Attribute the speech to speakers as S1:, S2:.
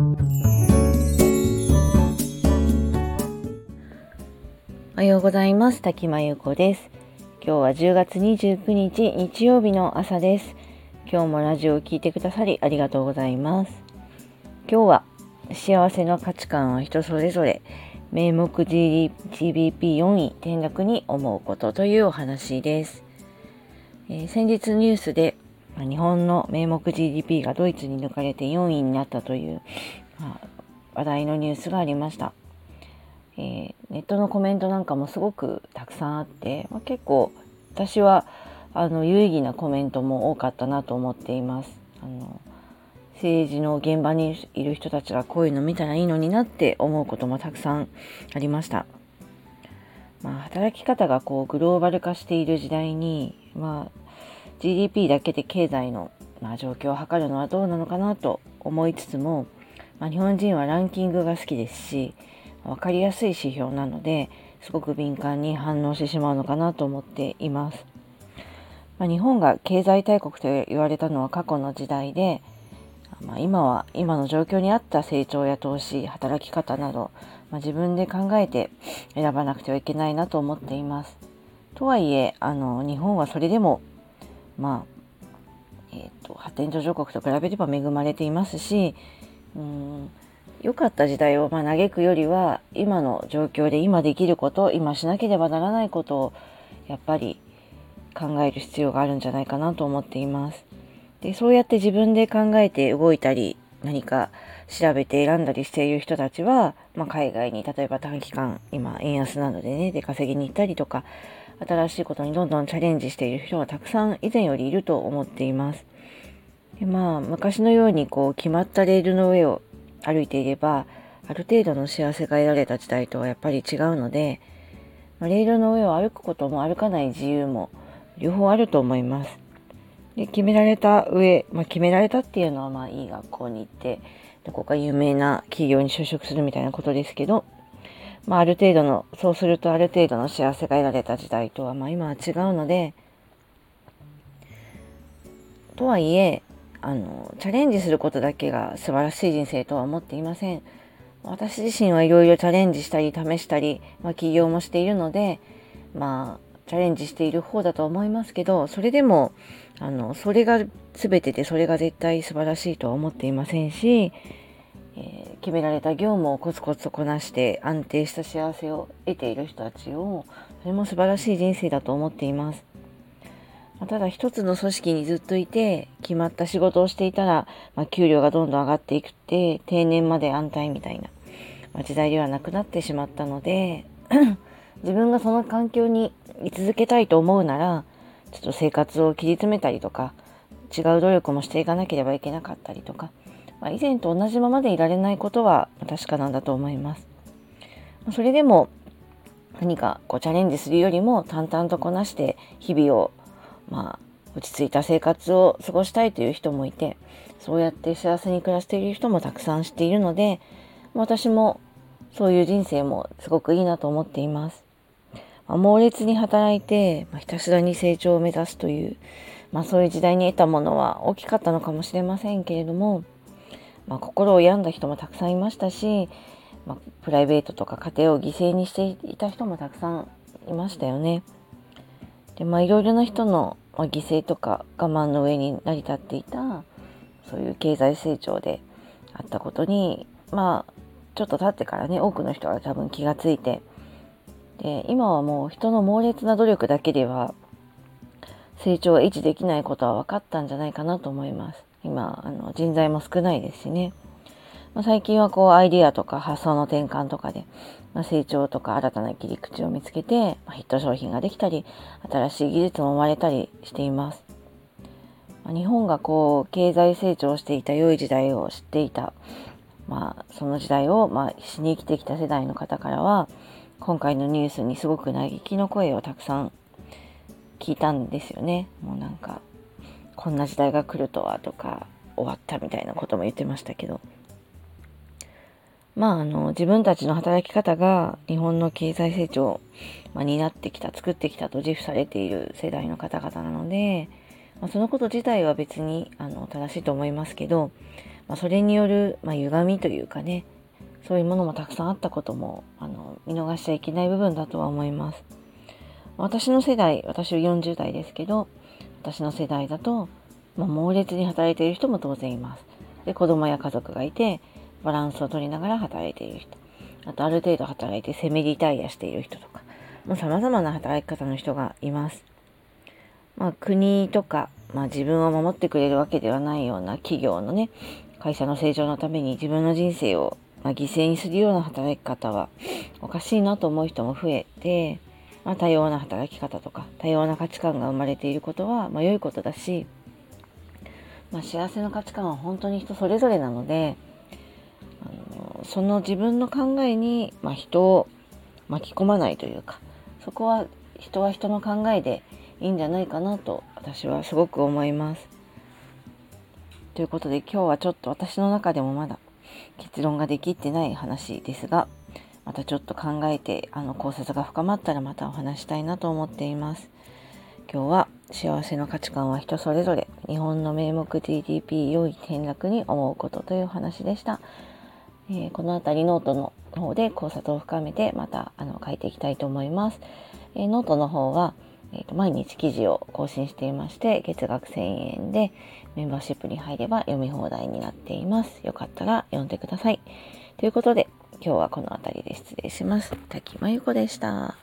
S1: おはようございます。滝真由子です。今日は10月29日日曜日の朝です。今日もラジオを聴いてくださりありがとうございます。今日は幸せの価値観は人それぞれ。名目 GDP4 位転落に思うことというお話です、えー、先日ニュースで日本の名目 GDP がドイツに抜かれて4位になったという、まあ、話題のニュースがありました、えー、ネットのコメントなんかもすごくたくさんあって、まあ、結構私はあの有意義なコメントも多かったなと思っていますあの政治の現場にいる人たちがこういうの見たらいいのになって思うこともたくさんありました。まあ、働き方がこうグローバル化している時代に、まあ、GDP だけで経済の、まあ、状況を測るのはどうなのかなと思いつつも、まあ、日本人はランキングが好きですし分かりやすい指標なのですごく敏感に反応してしまうのかなと思っています。まあ、日本が経済大国と言われたのは過去の時代で、まあ、今は今の状況に合った成長や投資働き方など、まあ、自分で考えて選ばなくてはいけないなと思っています。とはいえあの日本はそれでもまあ、えーと、発展途上国と比べれば恵まれていますしうん良かった時代をまあ嘆くよりは今の状況で今できること今しなければならないことをやっぱり考える必要があるんじゃないかなと思っています。でそうやって自分で考えて動いたり何か調べて選んだりしている人たちは、まあ、海外に例えば短期間今円安なのでね出稼ぎに行ったりとか新しいことにどんどんチャレンジしている人がたくさん以前よりいると思っています。でまあ昔のようにこう決まったレールの上を歩いていればある程度の幸せが得られた時代とはやっぱり違うので、ま、レールの上を歩くことも歩かない自由も両方あると思います。で決められた上、まあ、決められたっていうのはまあいい学校に行ってどこか有名な企業に就職するみたいなことですけど、まあ、ある程度のそうするとある程度の幸せが得られた時代とはまあ今は違うのでとはいえあのチャレンジすることだけが素晴らしい人生とは思っていません。私自身はいろいろチャレンジしたり試したり、まあ、起業もしているのでまあチャレンジしている方だと思いますけどそれでもあのそれが全てでそれが絶対素晴らしいとは思っていませんし、えー、決められた業務をコツコツとこなして安定した幸せを得ている人たちをそれも素晴らしい人生だと思っています。まただ一つの組織にずっといて決まった仕事をしていたら、まあ、給料がどんどん上がっていくって定年まで安泰みたいな、まあ、時代ではなくなってしまったので 自分がその環境に居続けたいと思うなら、ちょっと生活を切り詰めたりとか、違う努力もしていかなければいけなかったりとか、まあ、以前と同じままでいられないことは確かなんだと思います。それでも何かこうチャレンジするよりも淡々とこなして日々をまあ落ち着いた生活を過ごしたいという人もいてそうやって幸せに暮らしている人もたくさん知っているので私もそういう人生もすごくいいなと思っています。あ、猛烈に働いて、まあ、ひたすらに成長を目指すという、まあ、そういう時代に得たものは大きかったのかもしれませんけれども、まあ、心を病んだ人もたくさんいましたし、まあ、プライベートとか家庭を犠牲にしていた人もたくさんいましたよね。でまあいろいろな人の、まあ、犠牲とか我慢の上に成り立っていたそういう経済成長であったことにまあちょっと経ってからね多くの人が多分気がついてで今はもう人の猛烈な努力だけでは成長を維持できないことは分かったんじゃないかなと思います。今あの人材も少ないですしね。まあ、最近はこうアイディアとか発想の転換とかで、まあ、成長とか新たな切り口を見つけて、まあ、ヒット商品ができたり新しい技術も生まれたりしています。ま日本がこう経済成長していた良い時代を知っていた、まあ、その時代を、まあ、しに生きてきた世代の方からは今回のニュースにすごく嘆きの声をたくさん聞いたんですよね。もうなんか、こんな時代が来るとはとか、終わったみたいなことも言ってましたけど。まあ、あの、自分たちの働き方が日本の経済成長を、まあ、担ってきた、作ってきたと自負されている世代の方々なので、まあ、そのこと自体は別にあの正しいと思いますけど、まあ、それによる、まあ、歪みというかねそういうものもたくさんあったこともあの見逃しちゃいけない部分だとは思います。私の世代私は40代ですけど私の世代だと、まあ、猛烈に働いている人も当然います。で子供や家族がいてバランスを取りながら働いている人あとある程度働いてセミリタイアしている人とかもう様々な働き方の人がいます。まあ、国とか、まあ、自分を守ってくれるわけではないような企業のね会社の成長のために自分の人生を、まあ、犠牲にするような働き方はおかしいなと思う人も増えて、まあ、多様な働き方とか多様な価値観が生まれていることは、まあ、良いことだし、まあ、幸せの価値観は本当に人それぞれなのであのその自分の考えに、まあ、人を巻き込まないというかそこは人は人の考えでいいんじゃないかなと私はすごく思います。ということで今日はちょっと私の中でもまだ結論ができてない話ですがまたちょっと考えてあの考察が深まったらまたお話したいなと思っています。今日は幸せの価値観は人それぞれ日本の名目 GDP 良い転落に思うことという話でした。えー、この辺りノートの方で考察を深めてまたあの書いていきたいと思います。えー、ノートの方はえーと、毎日記事を更新していまして月額1000円でメンバーシップに入れば読み放題になっています。よかったら読んでください。ということで今日はこの辺りで失礼します。滝真由子でした。